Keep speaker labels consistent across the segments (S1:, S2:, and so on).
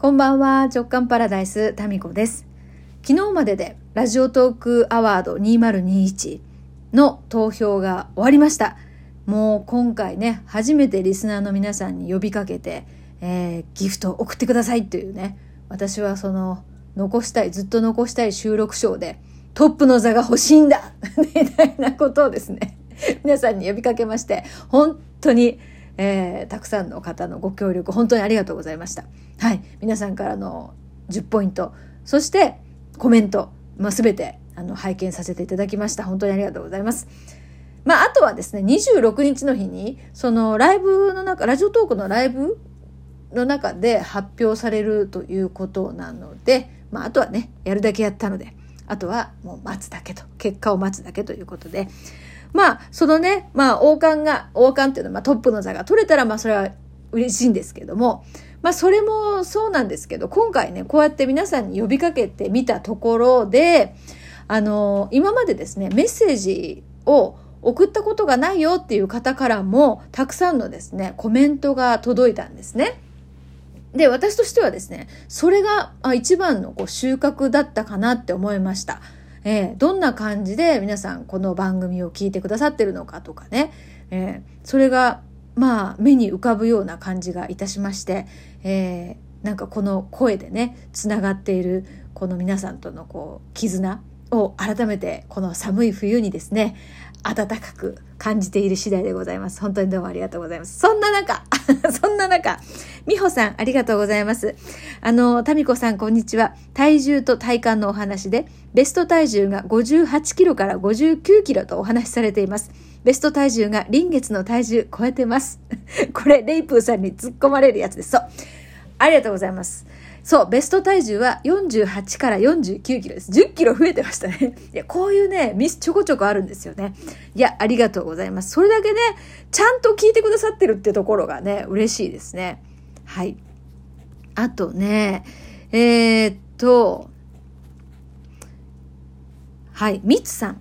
S1: こんばんは、直感パラダイス、タミコです。昨日まででラジオトークアワード2021の投票が終わりました。もう今回ね、初めてリスナーの皆さんに呼びかけて、えー、ギフトを送ってくださいというね、私はその、残したい、ずっと残したい収録賞で、トップの座が欲しいんだみたいなことをですね、皆さんに呼びかけまして、本当に、えー、たくさんの方のご協力、本当にありがとうございました。はい。皆さんからの10ポイント、そしてコメント、まあ、全てあの拝見させていただきました。本当にありがとうございます。まあ、あとはですね、26日の日に、そのライブの中、ラジオトークのライブの中で発表されるということなので、まあ、あとはね、やるだけやったので、あとはもう待つだけと、結果を待つだけということで、まあ、そのね、まあ、王冠が、王冠っていうのは、まあ、トップの座が取れたら、まあ、それは嬉しいんですけども、まあ、それもそうなんですけど、今回ね、こうやって皆さんに呼びかけてみたところで、あの、今までですね、メッセージを送ったことがないよっていう方からも、たくさんのですね、コメントが届いたんですね。で、私としてはですね、それが一番のこう収穫だったかなって思いました。えー、どんな感じで皆さんこの番組を聞いてくださってるのかとかね、えー、それがまあ目に浮かぶような感じがいたしまして、えー、なんかこの声でねつながっているこの皆さんとのこう絆を改めてこの寒い冬にですね暖かく感じている次第でございます。本当にどうもありがとうございます。そんな中、そんな中、美穂さんありがとうございます。あの、タミコさんこんにちは。体重と体幹のお話で、ベスト体重が58キロから59キロとお話しされています。ベスト体重が臨月の体重超えてます。これ、レイプーさんに突っ込まれるやつです。そう。ありがとうございます。そう、ベスト体重は48から49キロです。10キロ増えてましたね。いや、こういうね、ミスちょこちょこあるんですよね。いや、ありがとうございます。それだけね、ちゃんと聞いてくださってるってところがね、嬉しいですね。はい。あとね、えー、っと、はい、みつさん。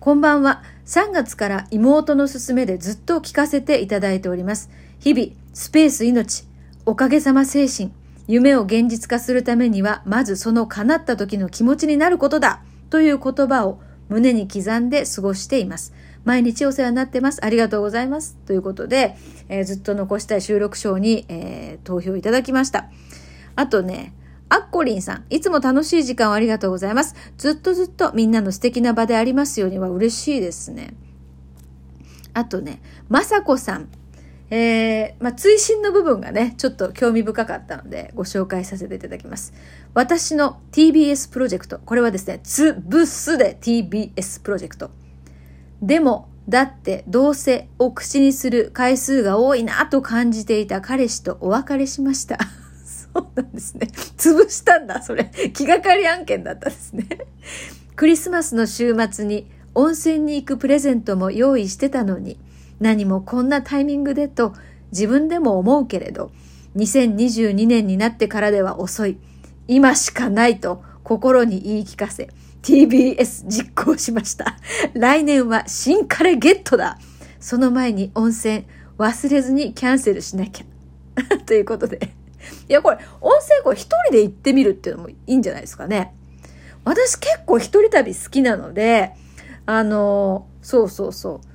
S1: こんばんは。3月から妹の勧めでずっと聞かせていただいております。日々、スペース命、おかげさま精神、夢を現実化するためには、まずその叶った時の気持ちになることだという言葉を胸に刻んで過ごしています。毎日お世話になってます。ありがとうございます。ということで、えー、ずっと残したい収録賞に、えー、投票いただきました。あとね、アッコリンさん、いつも楽しい時間をありがとうございます。ずっとずっとみんなの素敵な場でありますようには嬉しいですね。あとね、まさこさん。えー、まあ、追伸の部分がね、ちょっと興味深かったので、ご紹介させていただきます。私の TBS プロジェクト。これはですね、つぶすで TBS プロジェクト。でも、だってどうせを口にする回数が多いなと感じていた彼氏とお別れしました。そうなんですね。潰したんだ、それ。気がかり案件だったですね。クリスマスの週末に温泉に行くプレゼントも用意してたのに、何もこんなタイミングでと自分でも思うけれど、2022年になってからでは遅い。今しかないと心に言い聞かせ、TBS 実行しました。来年は新カレゲットだ。その前に温泉忘れずにキャンセルしなきゃ。ということで。いや、これ、温泉これ一人で行ってみるっていうのもいいんじゃないですかね。私結構一人旅好きなので、あの、そうそうそう。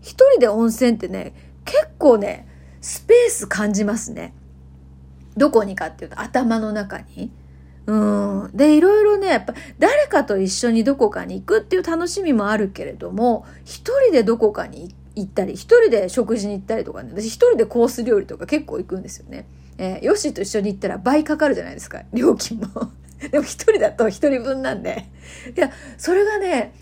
S1: 一人で温泉ってね、結構ね、スペース感じますね。どこにかっていうと頭の中に。うん。で、いろいろね、やっぱ誰かと一緒にどこかに行くっていう楽しみもあるけれども、一人でどこかに行ったり、一人で食事に行ったりとかね、私一人でコース料理とか結構行くんですよね。えー、ヨシと一緒に行ったら倍かかるじゃないですか、料金も。でも一人だと一人分なんで。いや、それがね、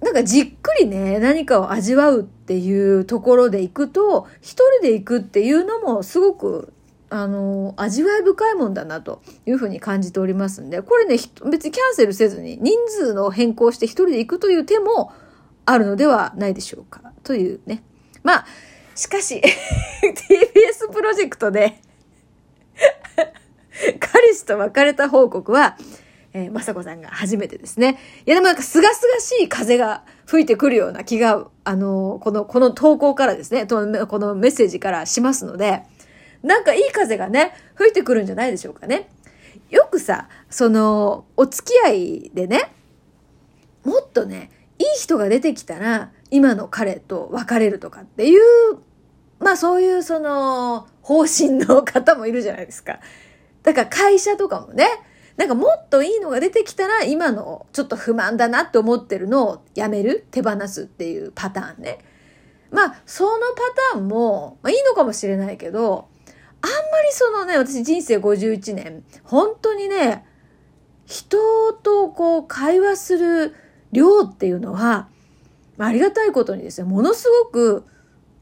S1: なんかじっくりね、何かを味わうっていうところで行くと、一人で行くっていうのもすごく、あの、味わい深いもんだなというふうに感じておりますんで、これね、別にキャンセルせずに人数の変更して一人で行くという手もあるのではないでしょうか。というね。まあ、しかし、TBS プロジェクトで 彼氏と別れた報告は、えー、まさこさんが初めてですね。いや、でもなんか、すがすがしい風が吹いてくるような気が、あのー、この、この投稿からですね、このメッセージからしますので、なんかいい風がね、吹いてくるんじゃないでしょうかね。よくさ、その、お付き合いでね、もっとね、いい人が出てきたら、今の彼と別れるとかっていう、まあそういうその、方針の方もいるじゃないですか。だから会社とかもね、なんかもっといいのが出てきたら、今のちょっと不満だなって思ってるのをやめる、手放すっていうパターンね。まあ、そのパターンも、まあいいのかもしれないけど、あんまりそのね、私人生51年、本当にね、人とこう会話する量っていうのはま、ありがたいことにですね、ものすごく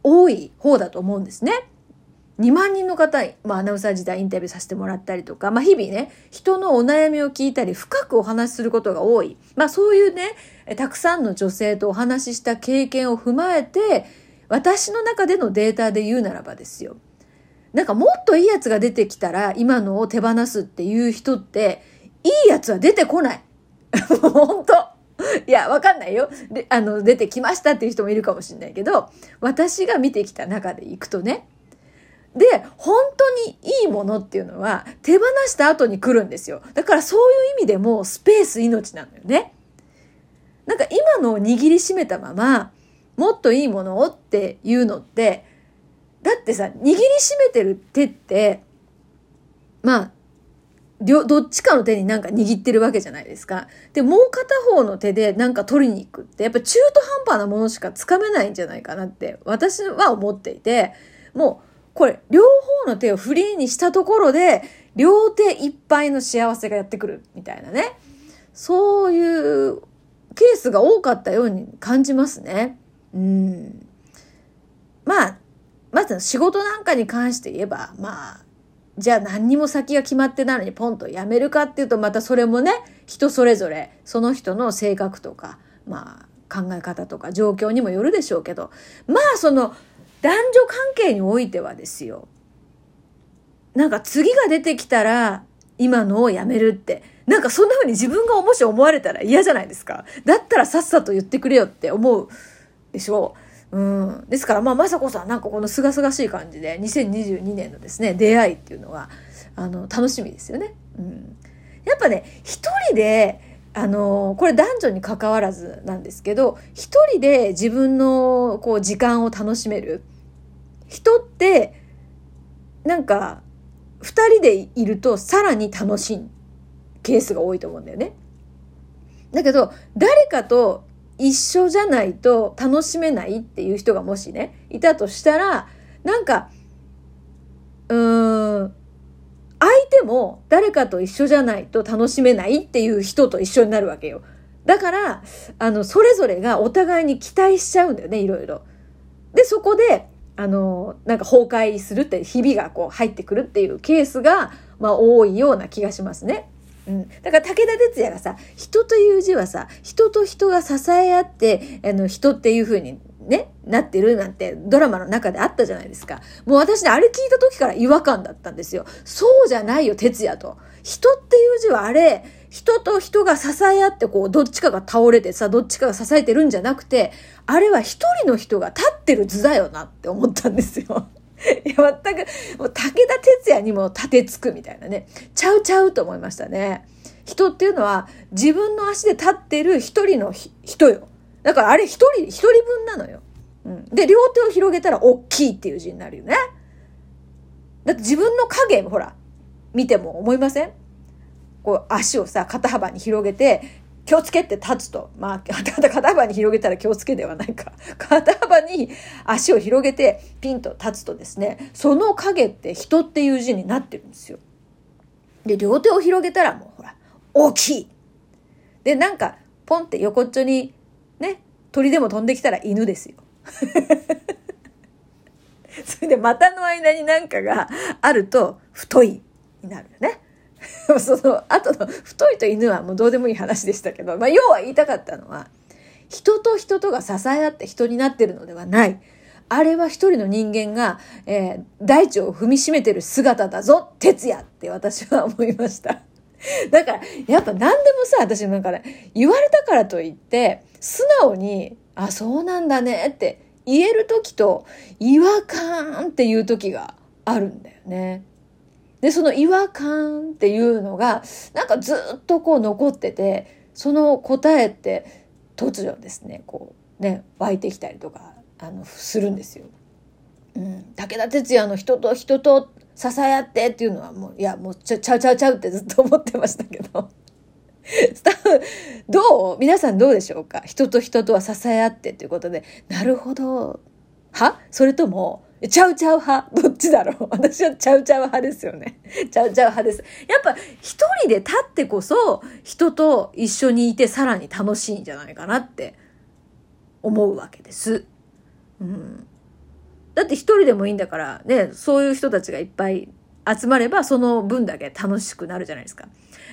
S1: 多い方だと思うんですね。2万人の方、まあ、アナウンサー時代インタビューさせてもらったりとか、まあ、日々ね、人のお悩みを聞いたり、深くお話しすることが多い。まあ、そういうね、たくさんの女性とお話しした経験を踏まえて、私の中でのデータで言うならばですよ。なんかもっといいやつが出てきたら、今のを手放すっていう人って、いいやつは出てこない。本当いや、わかんないよ。で、あの、出てきましたっていう人もいるかもしれないけど、私が見てきた中でいくとね、で、本当にいいものっていうのは手放した後に来るんですよ。だからそういう意味でもスペース命なのよね。なんか今のを握りしめたまま、もっといいものをっていうのって、だってさ、握りしめてる手って、まあ、どっちかの手になんか握ってるわけじゃないですか。で、もう片方の手でなんか取りに行くって、やっぱ中途半端なものしかつかめないんじゃないかなって私は思っていて、もうこれ、両方の手をフリーにしたところで、両手いっぱいの幸せがやってくるみたいなね。そういうケースが多かったように感じますね。うん。まあ、まず仕事なんかに関して言えば、まあ、じゃあ何にも先が決まってないのにポンと辞めるかっていうとまたそれもね人それぞれその人の性格とかまあ考え方とか状況にもよるでしょうけどまあその男女関係においてはですよ。なんか次が出てきたら今のをやめるって。なんかそんな風に自分がもし思われたら嫌じゃないですか。だったらさっさと言ってくれよって思うでしょう。うん。ですから、まあ、雅子さん、なんかこの清々しい感じで、2022年のですね、出会いっていうのは、あの、楽しみですよね。うん。やっぱね、一人で、あの、これ男女に関わらずなんですけど、一人で自分のこう時間を楽しめる。人って、なんか、二人でいるとさらに楽しいケースが多いと思うんだよね。だけど、誰かと一緒じゃないと楽しめないっていう人がもしね、いたとしたら、なんか、うーん、相手も誰かと一緒じゃないと楽しめないっていう人と一緒になるわけよ。だから、あの、それぞれがお互いに期待しちゃうんだよね、いろいろ。で、そこで、あの、なんか崩壊するって、日々がこう入ってくるっていうケースが、まあ多いような気がしますね。うん。だから武田鉄矢がさ、人という字はさ、人と人が支え合って、あの、人っていう風にね、なってるなんてドラマの中であったじゃないですか。もう私ね、あれ聞いた時から違和感だったんですよ。そうじゃないよ、哲也と。人っていう字はあれ、人と人が支え合ってこう、どっちかが倒れてさ、どっちかが支えてるんじゃなくて、あれは一人の人が立ってる図だよなって思ったんですよ。いや、全く、もう武田鉄矢にも立てつくみたいなね。ちゃうちゃうと思いましたね。人っていうのは自分の足で立ってる一人の人よ。だからあれ一人、一人分なのよ。うん。で、両手を広げたら大きいっていう字になるよね。だって自分の影、ほら、見ても思いません？こう足をさ、肩幅に広げて、気をつけて立つと。まあ、肩幅に広げたら気をつけではないか。肩幅に足を広げてピンと立つとですね、その影って人っていう字になってるんですよ。で、両手を広げたらもうほら、大きい。で、なんか、ポンって横っちょにね、鳥でも飛んできたら犬ですよ。それで股の間になんかがあると太いになるよね。その後の太いと犬はもうどうでもいい話でしたけど、まあ要は言いたかったのは、人と人とが支え合って人になってるのではない。あれは一人の人間が、えー、大地を踏みしめてる姿だぞ、哲也って私は思いました。だから、やっぱ何でもさ、私なんかね、言われたからといって、素直に、あ、そうなんだねって言える時と、違和感っていう時があるんだよね。で、その違和感っていうのが、なんかずっとこう残ってて、その答えって突如ですね、こうね、湧いてきたりとか、あの、するんですよ。うん、武田鉄矢の人と人と支え合ってっていうのはもう、いや、もうちゃちゃうちゃうちゃうってずっと思ってましたけどスタッフ。どう？皆さんどうでしょうか？人と人とは支え合ってということで、なるほど。は？それとも、ちゃうちゃう派？どっちだろう？私はちゃうちゃう派ですよね。ちゃうちゃう派です。やっぱ一人で立ってこそ人と一緒にいてさらに楽しいんじゃないかなって思うわけです。うん。だって一人でもいいんだからね、そういう人たちがいっぱい集まればその分だけ楽しくなるじゃないですか。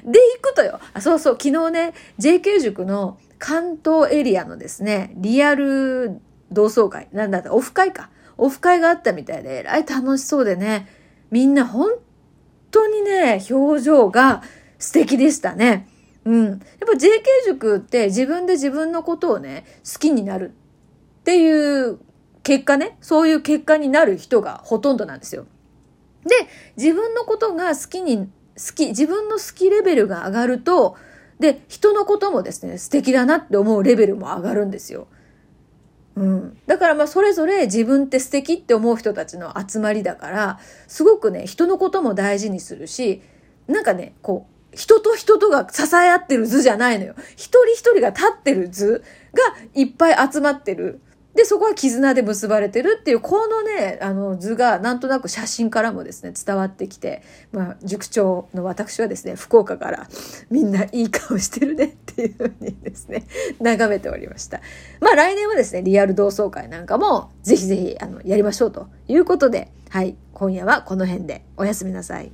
S1: で、行くとよ。あ、そうそう、昨日ね、JK 塾の関東エリアのですね、リアル同窓会、なんだった、オフ会か。オフ会があったみたいで、えらい楽しそうでね、みんな本当にね、表情が素敵でしたね。うん。やっぱ JK 塾って自分で自分のことをね、好きになるっていう結果ね、そういう結果になる人がほとんどなんですよ。で、自分のことが好きに、好き、自分の好きレベルが上がると、で、人のこともですね、素敵だなって思うレベルも上がるんですよ。うん。だからまあそれぞれ自分って素敵って思う人たちの集まりだから、すごくね、人のことも大事にするし、なんかね、こう、人と人とが支え合ってる図じゃないのよ。一人一人が立ってる図がいっぱい集まってる。で、そこは絆で結ばれてるっていう、このね、あの図がなんとなく写真からもですね、伝わってきて、まあ、塾長の私はですね、福岡からみんないい顔してるねっていうふうにですね、眺めておりました。まあ来年はですね、リアル同窓会なんかもぜひぜひあのやりましょうということで、はい、今夜はこの辺でおやすみなさい。